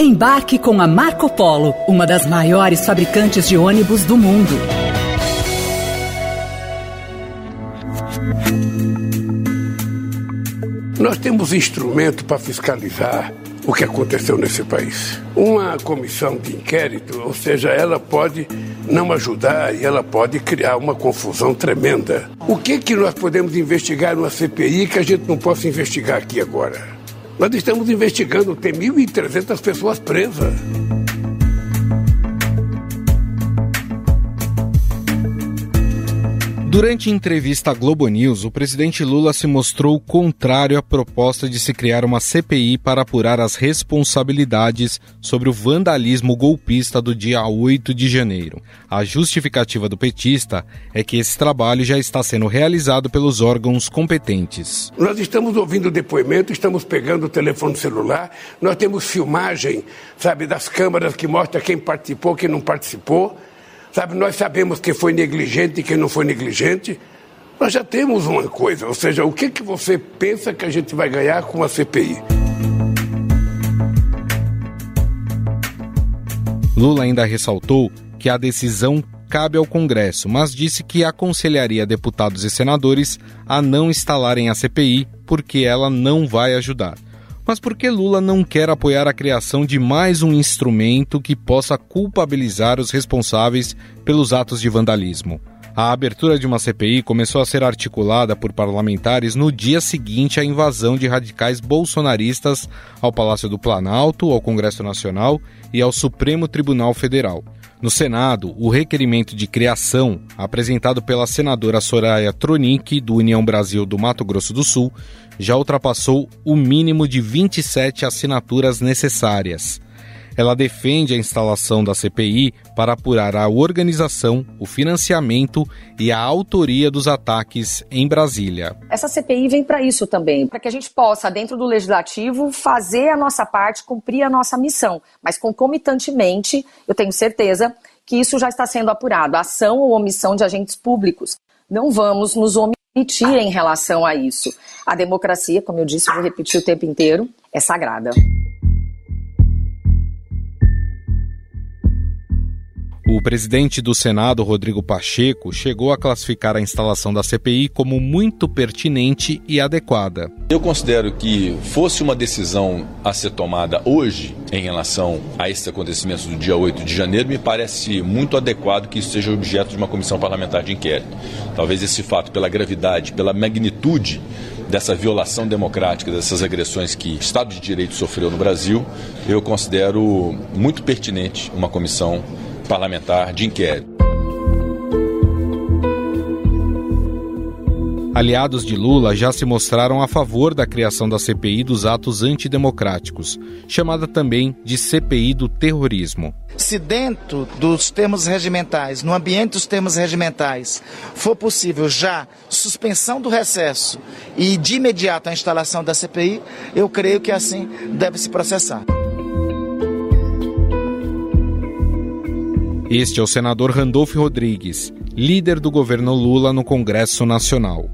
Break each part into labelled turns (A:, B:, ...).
A: Embarque com a Marco Polo, uma das maiores fabricantes de ônibus do mundo.
B: Nós temos instrumento para fiscalizar o que aconteceu nesse país. Uma comissão de inquérito, ou seja, ela pode não ajudar e ela pode criar uma confusão tremenda. O que que nós podemos investigar numa CPI que a gente não possa investigar aqui agora? Nós estamos investigando, tem 1.300 pessoas presas.
C: Durante entrevista à Globo News, o presidente Lula se mostrou contrário à proposta de se criar uma CPI para apurar as responsabilidades sobre o vandalismo golpista do dia 8 de janeiro. A justificativa do petista é que esse trabalho já está sendo realizado pelos órgãos competentes.
B: Nós estamos ouvindo depoimento, estamos pegando o telefone celular, nós temos filmagem, sabe, das câmaras que mostra quem participou, quem não participou. Sabe, nós sabemos quem foi negligente e quem não foi negligente. Nós já temos uma coisa, ou seja, o que, que você pensa que a gente vai ganhar com a CPI?
C: Lula ainda ressaltou que a decisão cabe ao Congresso, mas disse que aconselharia deputados e senadores a não instalarem a CPI porque ela não vai ajudar. Mas por que Lula não quer apoiar a criação de mais um instrumento que possa culpabilizar os responsáveis pelos atos de vandalismo? A abertura de uma CPI começou a ser articulada por parlamentares no dia seguinte à invasão de radicais bolsonaristas ao Palácio do Planalto, ao Congresso Nacional e ao Supremo Tribunal Federal. No Senado, o requerimento de criação, apresentado pela senadora Soraya Tronic, do União Brasil do Mato Grosso do Sul, já ultrapassou o mínimo de 27 assinaturas necessárias. Ela defende a instalação da CPI para apurar a organização, o financiamento e a autoria dos ataques em Brasília.
D: Essa CPI vem para isso também, para que a gente possa, dentro do legislativo, fazer a nossa parte, cumprir a nossa missão. Mas concomitantemente, eu tenho certeza que isso já está sendo apurado, ação ou omissão de agentes públicos. Não vamos nos omitir em relação a isso. A democracia, como eu disse, vou repetir o tempo inteiro, é sagrada.
C: O presidente do Senado, Rodrigo Pacheco, chegou a classificar a instalação da CPI como muito pertinente e adequada.
E: Eu considero que fosse uma decisão a ser tomada hoje em relação a esses acontecimentos do dia 8 de janeiro, me parece muito adequado que isso seja objeto de uma comissão parlamentar de inquérito. Talvez esse fato, pela gravidade, pela magnitude dessa violação democrática, dessas agressões que o Estado de Direito sofreu no Brasil, eu considero muito pertinente uma comissão parlamentar de inquérito.
C: Aliados de Lula já se mostraram a favor da criação da CPI dos atos antidemocráticos, chamada também de CPI do terrorismo.
F: Se dentro dos termos regimentais, no ambiente dos termos regimentais, for possível já suspensão do recesso e de imediato a instalação da CPI, eu creio que assim deve se processar.
C: Este é o senador Randolfo Rodrigues, líder do governo Lula no Congresso Nacional.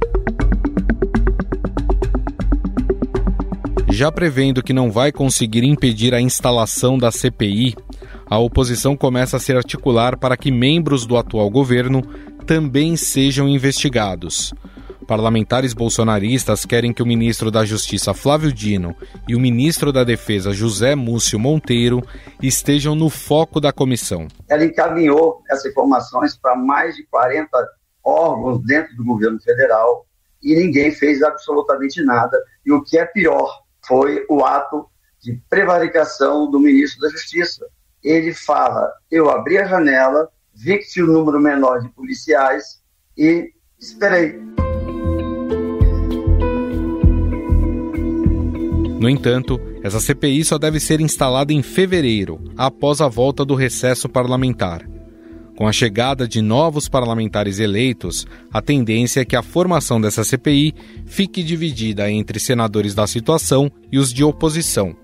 C: Já prevendo que não vai conseguir impedir a instalação da CPI, a oposição começa a se articular para que membros do atual governo também sejam investigados. Parlamentares bolsonaristas querem que o ministro da Justiça Flávio Dino e o ministro da Defesa José Múcio Monteiro estejam no foco da comissão.
G: Ela encaminhou essas informações para mais de 40 órgãos dentro do governo federal e ninguém fez absolutamente nada. E o que é pior foi o ato de prevaricação do ministro da Justiça. Ele fala: eu abri a janela, vi que tinha um número menor de policiais e esperei.
C: No entanto, essa CPI só deve ser instalada em fevereiro, após a volta do recesso parlamentar. Com a chegada de novos parlamentares eleitos, a tendência é que a formação dessa CPI fique dividida entre senadores da situação e os de oposição.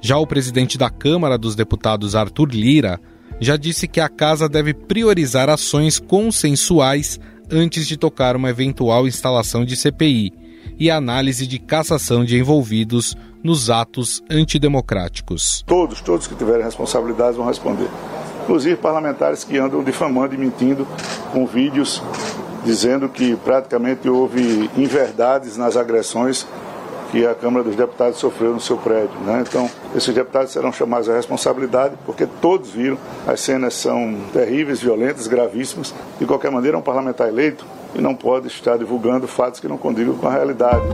C: Já o presidente da Câmara dos Deputados, Arthur Lira, já disse que a casa deve priorizar ações consensuais antes de tocar uma eventual instalação de CPI e análise de cassação de envolvidos nos atos antidemocráticos.
H: Todos, todos que tiverem responsabilidades vão responder. Inclusive parlamentares que andam difamando e mentindo com vídeos dizendo que praticamente houve inverdades nas agressões que a Câmara dos Deputados sofreu no seu prédio. Né? Então, esses deputados serão chamados à responsabilidade, porque todos viram, as cenas são terríveis, violentas, gravíssimas. De qualquer maneira, é um parlamentar eleito e não pode estar divulgando fatos que não condigam com a realidade.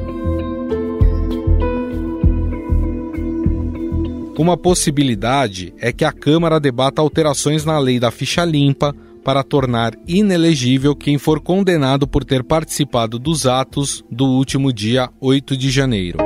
C: Uma possibilidade é que a Câmara debata alterações na lei da ficha limpa para tornar inelegível quem for condenado por ter participado dos atos do último dia 8 de janeiro.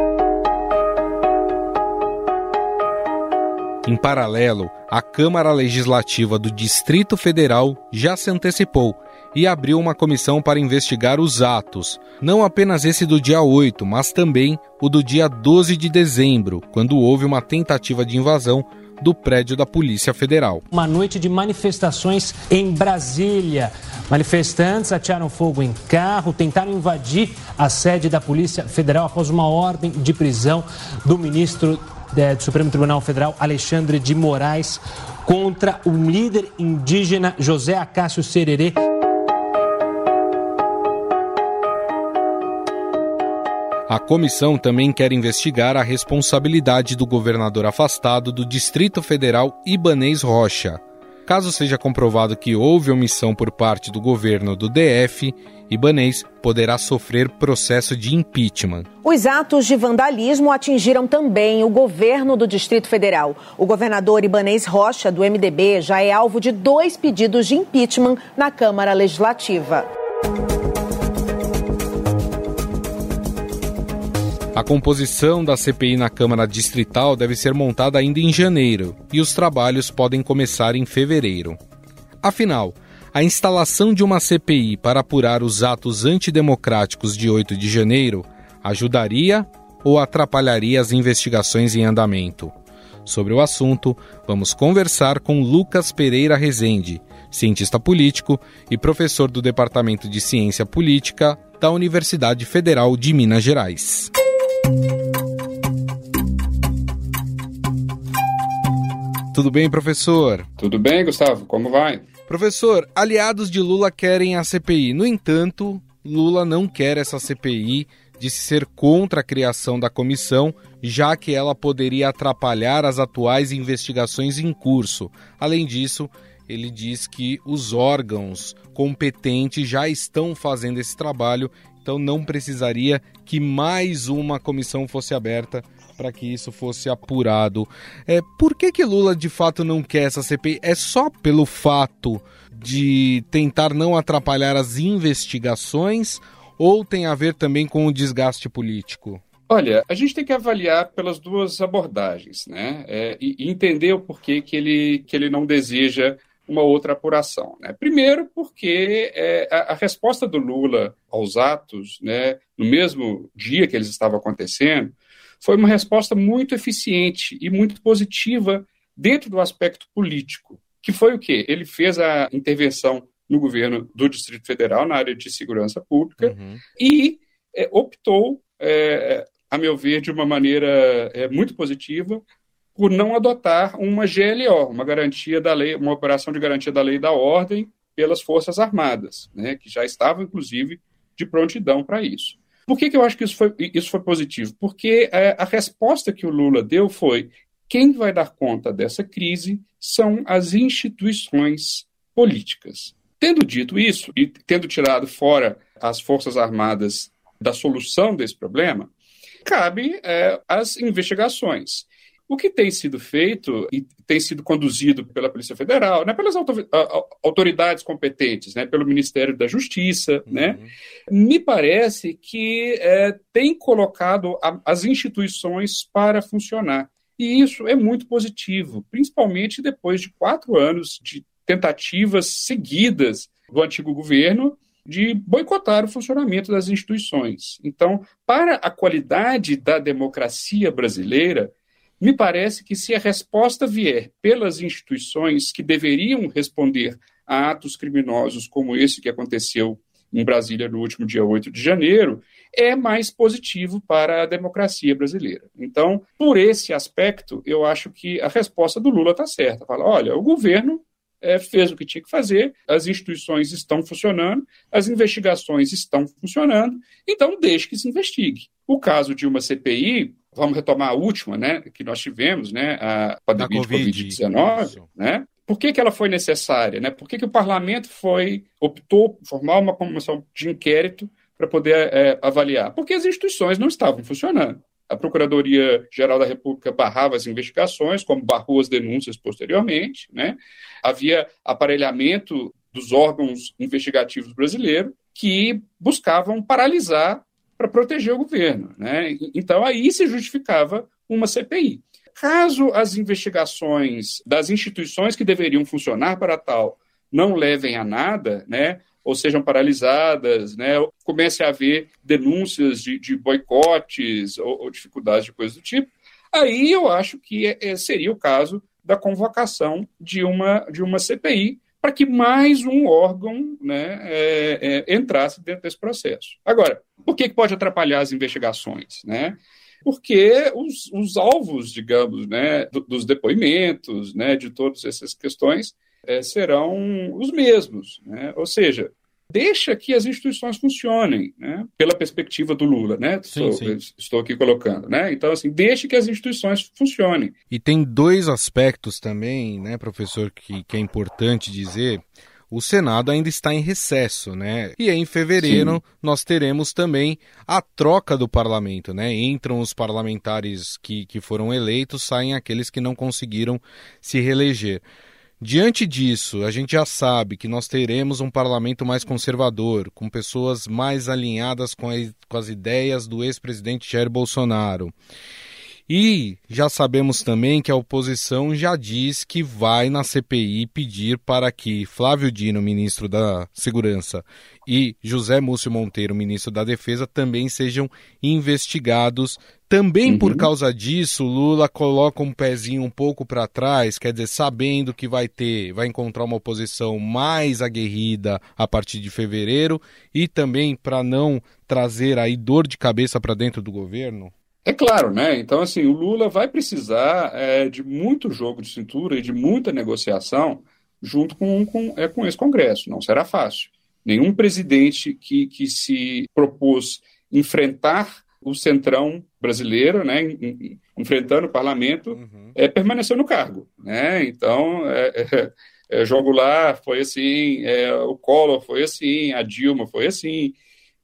C: Em paralelo, a Câmara Legislativa do Distrito Federal já se antecipou e abriu uma comissão para investigar os atos, não apenas esse do dia 8, mas também o do dia 12 de dezembro, quando houve uma tentativa de invasão do prédio da Polícia Federal.
I: Uma noite de manifestações em Brasília. Manifestantes atearam fogo em carro, tentaram invadir a sede da Polícia Federal após uma ordem de prisão do ministro é, do Supremo Tribunal Federal, Alexandre de Moraes, contra o líder indígena José Acácio Sererê.
C: A comissão também quer investigar a responsabilidade do governador afastado do Distrito Federal Ibanês Rocha. Caso seja comprovado que houve omissão por parte do governo do DF, Ibanês poderá sofrer processo de impeachment.
J: Os atos de vandalismo atingiram também o governo do Distrito Federal. O governador Ibanês Rocha, do MDB, já é alvo de dois pedidos de impeachment na Câmara Legislativa.
C: A composição da CPI na Câmara Distrital deve ser montada ainda em janeiro e os trabalhos podem começar em fevereiro. Afinal, a instalação de uma CPI para apurar os atos antidemocráticos de 8 de janeiro ajudaria ou atrapalharia as investigações em andamento? Sobre o assunto, vamos conversar com Lucas Pereira Rezende, cientista político e professor do Departamento de Ciência Política da Universidade Federal de Minas Gerais. Tudo bem, professor?
K: Tudo bem, Gustavo. Como vai?
C: Professor, aliados de Lula querem a CPI. No entanto, Lula não quer essa CPI, disse ser contra a criação da comissão, já que ela poderia atrapalhar as atuais investigações em curso. Além disso, ele diz que os órgãos competentes já estão fazendo esse trabalho então não precisaria que mais uma comissão fosse aberta para que isso fosse apurado. É, por que, que Lula de fato não quer essa CPI? É só pelo fato de tentar não atrapalhar as investigações ou tem a ver também com o desgaste político?
K: Olha, a gente tem que avaliar pelas duas abordagens, né? É, e entender o porquê que ele, que ele não deseja uma outra apuração. Né? Primeiro, porque é, a, a, resposta do Lula aos atos, né, no mesmo dia que eles estavam acontecendo, foi uma resposta muito eficiente e muito positiva dentro do aspecto político, que foi o quê? Ele fez a intervenção no governo do Distrito Federal na área de segurança pública uhum. e é, optou, é, a meu ver, de uma maneira é, muito positiva, por não adotar uma GLO, uma garantia da lei, uma operação de garantia da lei e da ordem pelas Forças Armadas, né, que já estavam, inclusive, de prontidão para isso. Por que, que eu acho que isso foi, isso foi positivo? Porque é, a resposta que o Lula deu foi: quem vai dar conta dessa crise são as instituições políticas. Tendo dito isso, e tendo tirado fora as Forças Armadas da solução desse problema, cabe é, as investigações. O que tem sido feito e tem sido conduzido pela Polícia Federal, né, pelas autoridades competentes, né, pelo Ministério da Justiça, uhum. né, me parece que é, tem colocado a, as instituições para funcionar. E isso é muito positivo, principalmente depois de quatro anos de tentativas seguidas do antigo governo de boicotar o funcionamento das instituições. Então, para a qualidade da democracia brasileira, me parece que se a resposta vier pelas instituições que deveriam responder a atos criminosos como esse que aconteceu em Brasília no último dia 8 de janeiro, é mais positivo para a democracia brasileira. Então, por esse aspecto, eu acho que a resposta do Lula está certa. Fala, olha, o governo é, fez o que tinha que fazer, as instituições estão funcionando, as investigações estão funcionando, então deixe que se investigue. O caso de uma CPI, vamos retomar a última, né, que nós tivemos, né, a pandemia de Covid-19, né, por que, que ela foi necessária? Né? Por que, que o parlamento foi optou por formar uma comissão de inquérito para poder é, avaliar? Porque as instituições não estavam funcionando. A Procuradoria-Geral da República barrava as investigações, como barrou as denúncias posteriormente. Né? Havia aparelhamento dos órgãos investigativos brasileiros que buscavam paralisar para proteger o governo. Né? Então, aí se justificava uma CPI. Caso as investigações das instituições que deveriam funcionar para tal não levem a nada, né, ou sejam paralisadas, né, comece a haver denúncias de, de boicotes ou, ou, dificuldades de coisa do tipo, aí eu acho que é, é seria o caso da convocação de uma, de uma CPI para que mais um órgão né, é, é, entrasse dentro desse processo. Agora, por que, que pode atrapalhar as investigações? Né? porque os, os alvos, digamos, né, do, dos depoimentos, né, de todas essas questões, é, serão os mesmos. Né? Ou seja, deixa que as instituições funcionem, né? pela perspectiva do Lula, né? Sim, estou, sim. estou, aqui colocando, né? Então, assim, deixe que as instituições funcionem.
C: E tem dois aspectos também, né, professor, que, que é importante dizer o Senado ainda está em recesso, né? E em fevereiro Sim. nós teremos também a troca do parlamento, né? Entram os parlamentares que, que foram eleitos, saem aqueles que não conseguiram se reeleger. Diante disso, a gente já sabe que nós teremos um parlamento mais conservador, com pessoas mais alinhadas com, as ideias do ex-presidente Jair Bolsonaro. E já sabemos também que a oposição já diz que vai na CPI pedir para que Flávio Dino, ministro da Segurança, e José Múcio Monteiro, ministro da Defesa, também sejam investigados. Também uhum. por causa disso, Lula coloca um pezinho um pouco para trás, quer dizer, sabendo que vai ter, vai encontrar uma oposição mais aguerrida a partir de fevereiro e também para não trazer aí dor de cabeça para dentro do governo.
K: É claro, né? Então, assim, o Lula vai precisar é, de muito jogo de cintura e de muita negociação junto com, com, é, com esse Congresso. Não será fácil. Nenhum presidente que, que se propôs enfrentar o centrão brasileiro, né, enfrentando o parlamento, uhum. é, permaneceu no cargo. Né? Então, é, é, é, João Goulart foi assim, é, o Collor foi assim, a Dilma foi assim.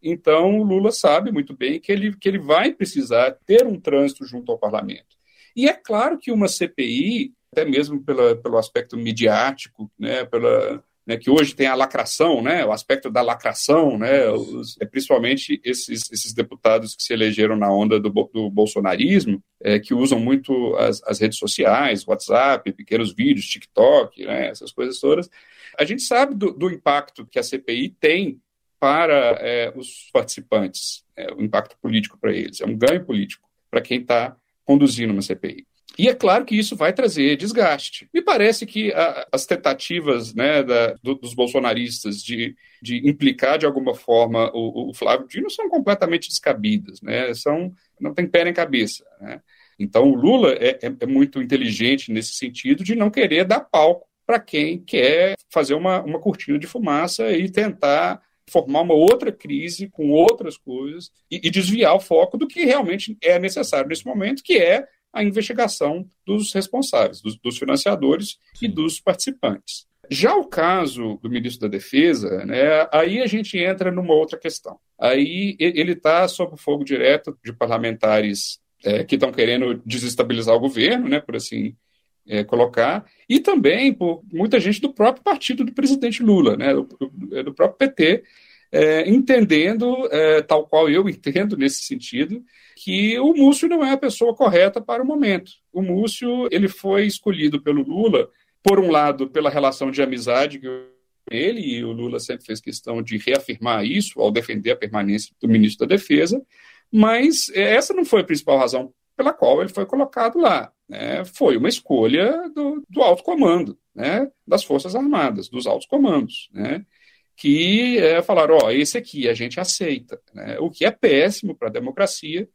K: Então, o Lula sabe muito bem que ele, que ele vai precisar ter um trânsito junto ao parlamento. E é claro que uma CPI, até mesmo pela, pelo aspecto midiático, né, pela, né, que hoje tem a lacração, né, o aspecto da lacração, né, os, é principalmente esses, esses deputados que se elegeram na onda do, do bolsonarismo, é, que usam muito as, as, redes sociais, WhatsApp, pequenos vídeos, TikTok, né, essas coisas todas. A gente sabe do, do impacto que a CPI tem para é, os participantes, é, o impacto político para eles, é um ganho político para quem está conduzindo uma CPI. E é claro que isso vai trazer desgaste. Me parece que a, as tentativas né, da, do, dos bolsonaristas de, de, implicar de alguma forma o, o, Flávio Dino são completamente descabidas, né? São, não tem pé nem cabeça. Né? Então o Lula é, é, é muito inteligente nesse sentido de não querer dar palco para quem quer fazer uma, uma cortina de fumaça e tentar formar uma outra crise com outras coisas e, e, desviar o foco do que realmente é necessário nesse momento, que é a investigação dos responsáveis, dos, dos financiadores Sim. e dos participantes. Já o caso do ministro da Defesa, né, aí a gente entra numa outra questão. Aí ele está sob o fogo direto de parlamentares é, que estão querendo desestabilizar o governo, né, por assim é, colocar, e também por muita gente do próprio partido do presidente Lula, né, do, do próprio PT, é, entendendo, é, tal qual eu entendo nesse sentido, que o Múcio não é a pessoa correta para o momento. O Múcio ele foi escolhido pelo Lula, por um lado, pela relação de amizade que ele e o Lula sempre fez questão de reafirmar isso ao defender a permanência do ministro da Defesa, mas essa não foi a principal razão pela qual ele foi colocado lá. Né? Foi uma escolha do, do alto comando, né? das Forças Armadas, dos altos comandos. Né? que é, falaram: ó, esse aqui a gente aceita, né? o que é péssimo para a democracia.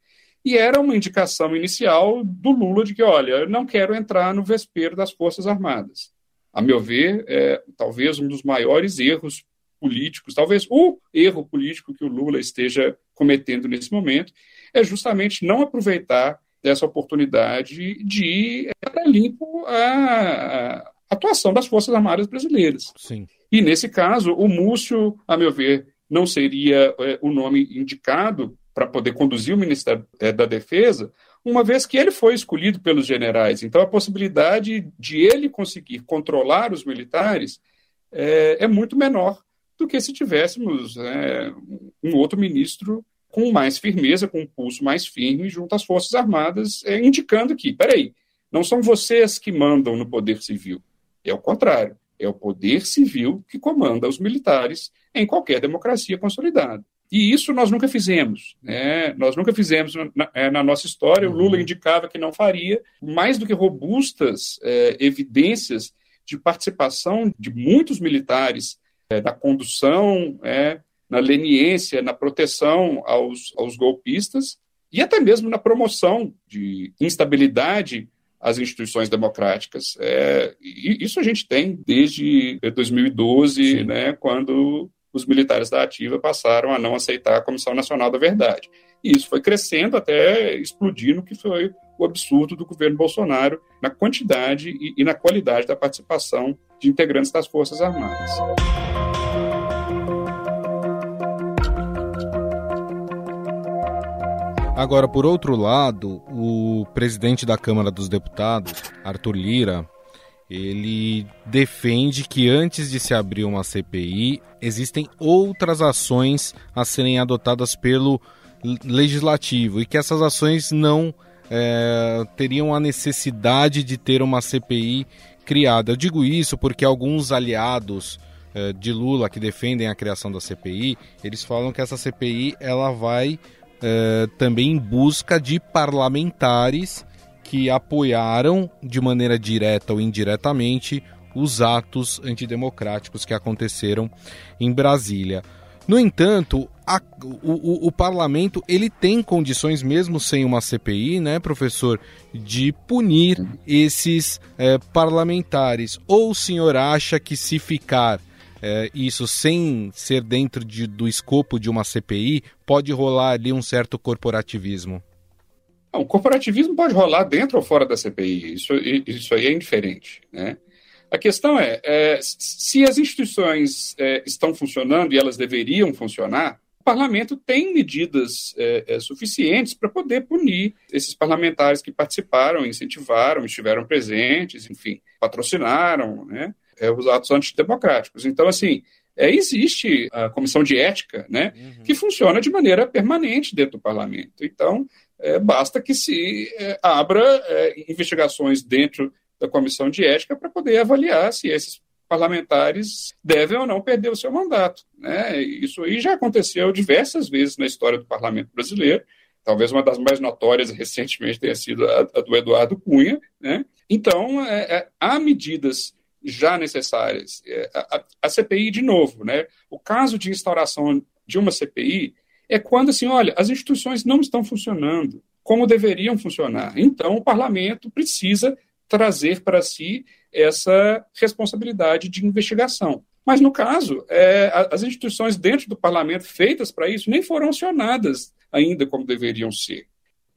K: E era uma indicação inicial do Lula de que, olha, eu não quero entrar no vespeiro das Forças Armadas. A meu ver, é talvez um dos maiores erros políticos, talvez o erro político que o Lula esteja cometendo nesse momento, é justamente não aproveitar dessa oportunidade de limpo a, atuação das Forças Armadas brasileiras.
C: Sim.
K: E, nesse caso, o Múcio, a meu ver, não seria é, o nome indicado para poder conduzir o Ministério é, da Defesa, uma vez que ele foi escolhido pelos generais. Então, a possibilidade de ele conseguir controlar os militares é, é muito menor do que se tivéssemos um outro ministro com mais firmeza, com um pulso mais firme junto às Forças Armadas, é, indicando que, peraí, não são vocês que mandam no poder civil, é o contrário. É o poder civil que comanda os militares em qualquer democracia consolidada. E isso nós nunca fizemos. Né? Nós nunca fizemos na, é, na nossa história. O Lula uhum. indicava que não faria. Mais do que robustas é, evidências de participação de muitos militares é, na condução, é, na leniência, na proteção aos, aos golpistas e até mesmo na promoção de instabilidade as instituições democráticas. É, isso a gente tem desde 2012, Sim. né, quando os militares da ativa passaram a não aceitar a Comissão Nacional da Verdade. E isso foi crescendo até explodir no que foi o absurdo do governo Bolsonaro na quantidade e, e na qualidade da participação de integrantes das Forças Armadas.
C: Agora, por outro lado, o presidente da Câmara dos Deputados, Arthur Lira, ele defende que antes de se abrir uma CPI, existem outras ações a serem adotadas pelo legislativo e que essas ações não é, teriam a necessidade de ter uma CPI criada. Eu digo isso porque alguns aliados é, de Lula que defendem a criação da CPI, eles falam que essa CPI ela vai uh, também em busca de parlamentares que apoiaram de maneira direta ou indiretamente os atos antidemocráticos que aconteceram em Brasília. No entanto, a, o, o, o, parlamento ele tem condições, mesmo sem uma CPI, né, professor, de punir esses é, parlamentares. Ou o senhor acha que se ficar é, isso sem ser dentro de, do escopo de uma CPI, pode rolar ali um certo corporativismo?
K: Não, o corporativismo pode rolar dentro ou fora da CPI, isso, isso aí é indiferente. Né? A questão é, é se as instituições é, estão funcionando e elas deveriam funcionar, o parlamento tem medidas é, é suficientes para poder punir esses parlamentares que participaram, incentivaram, estiveram presentes, enfim, patrocinaram, né? É, os atos antidemocráticos. Então, assim, é, existe a comissão de ética, né, uhum. que funciona de maneira permanente dentro do parlamento. Então, é, basta que se é, abra é, investigações dentro da comissão de ética para poder avaliar se esses parlamentares devem ou não perder o seu mandato. Né? Isso aí já aconteceu diversas vezes na história do parlamento brasileiro. Talvez uma das mais notórias recentemente tenha sido a, a do Eduardo Cunha. Né? Então, é, é, há medidas já necessárias. É, a, a, CPI, de novo, né? o caso de instauração de uma CPI é quando, assim, olha, as instituições não estão funcionando como deveriam funcionar. Então, o parlamento precisa trazer para si essa responsabilidade de investigação. Mas, no caso, é, as instituições dentro do parlamento feitas para isso nem foram acionadas ainda como deveriam ser.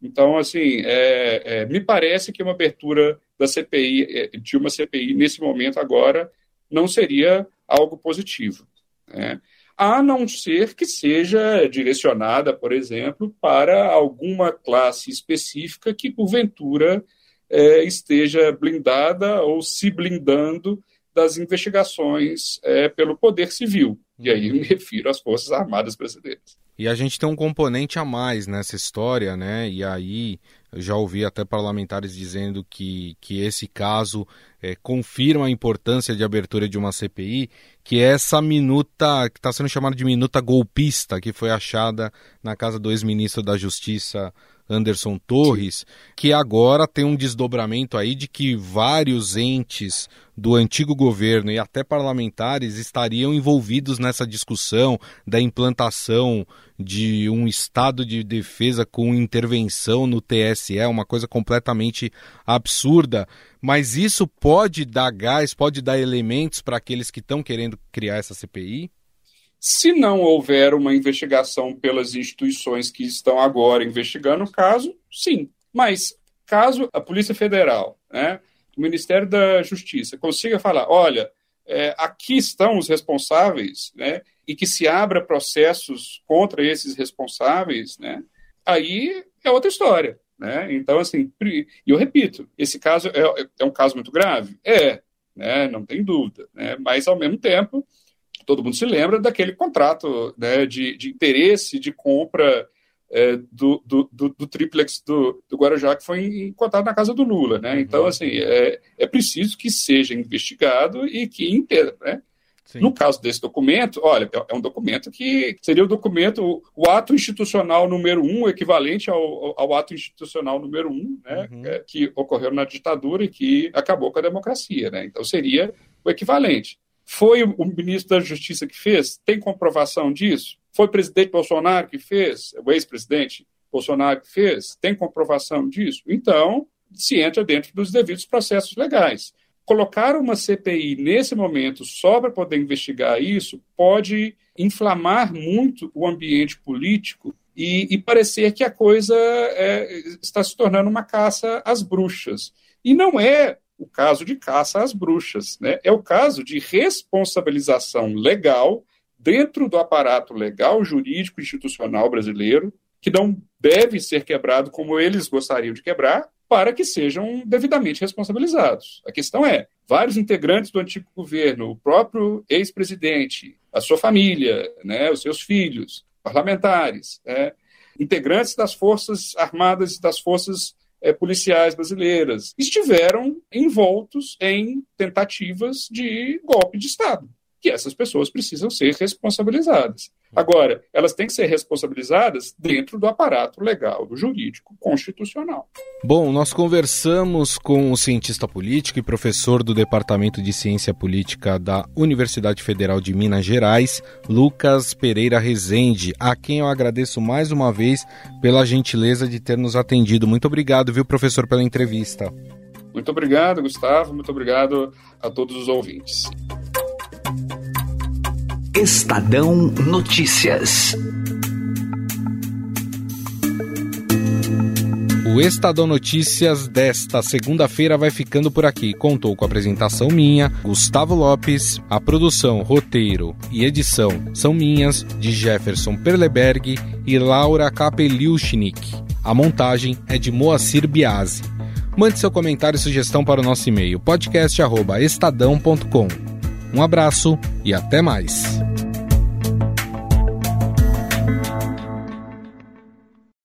K: Então, assim, é, é, me parece que uma abertura da CPI, é, de uma CPI nesse momento agora, não seria algo positivo. Né? A não ser que seja direcionada, por exemplo, para alguma classe específica que, porventura, é, esteja blindada ou se blindando das investigações é, pelo Poder Civil. E aí me refiro às Forças Armadas Brasileiras.
C: E a gente tem um componente a mais nessa história, né? E aí já ouvi até parlamentares dizendo que, que esse caso é, confirma a importância de abertura de uma CPI, que é essa minuta, que está sendo chamada de minuta golpista, que foi achada na casa do ex-ministro da Justiça Anderson Torres, que agora tem um desdobramento aí de que vários entes do antigo governo e até parlamentares estariam envolvidos nessa discussão da implantação de um estado de defesa com intervenção no TSE, uma coisa completamente absurda. Mas isso pode dar gás, pode dar elementos para aqueles que estão querendo criar essa CPI?
K: Se não houver uma investigação pelas instituições que estão agora investigando o caso, sim. Mas caso a Polícia Federal, né, o Ministério da Justiça consiga falar, olha, é, aqui estão os responsáveis, né, e que se abra processos contra esses responsáveis, né, aí é outra história. Né? Então, assim, e eu repito, esse caso é, é um caso muito grave? É, né, não tem dúvida, né, mas ao mesmo tempo todo mundo se lembra daquele contrato né, de, de interesse de compra é, do, do, do, do, triplex do, do Guarujá que foi encontrado na casa do Lula. Né? Uhum. Então, assim, é, é preciso que seja investigado e que entenda. Né? No caso desse documento, olha, é, é um documento que seria o documento, o ato institucional número um, equivalente ao, ao ato institucional número um, né, uhum. É, que ocorreu na ditadura e que acabou com a democracia. Né? Então, seria o equivalente. Foi o ministro da Justiça que fez? Tem comprovação disso? Foi o presidente Bolsonaro que fez? O ex-presidente Bolsonaro que fez? Tem comprovação disso? Então, se entra dentro dos devidos processos legais. Colocar uma CPI nesse momento só para poder investigar isso pode inflamar muito o ambiente político e, e parecer que a coisa é, está se tornando uma caça às bruxas. E não é o caso de caça às bruxas. Né? É o caso de responsabilização legal dentro do aparato legal, jurídico, institucional brasileiro, que não deve ser quebrado como eles gostariam de quebrar, para que sejam devidamente responsabilizados. A questão é: vários integrantes do antigo governo, o próprio ex-presidente, a sua família, né, os seus filhos, parlamentares, né, integrantes das Forças Armadas e das Forças é, policiais brasileiras estiveram envoltos em tentativas de golpe de Estado, que essas pessoas precisam ser responsabilizadas. Agora, elas têm que ser responsabilizadas dentro do aparato legal, do jurídico, constitucional.
C: Bom, nós conversamos com o cientista político e professor do Departamento de Ciência Política da Universidade Federal de Minas Gerais, Lucas Pereira Rezende, a quem eu agradeço mais uma vez pela gentileza de ter nos atendido. Muito obrigado, viu, professor, pela entrevista.
K: Muito obrigado, Gustavo. Muito obrigado a todos os ouvintes.
L: Estadão Notícias.
C: O Estadão Notícias desta segunda-feira vai ficando por aqui. Contou com a apresentação minha, Gustavo Lopes, a produção, roteiro e edição são minhas, de Jefferson Perleberg e Laura Kapeliushnik. A montagem é de Moacir Biasi. Mande seu comentário e sugestão para o nosso e-mail podcast@estadão.com. Um abraço e até mais.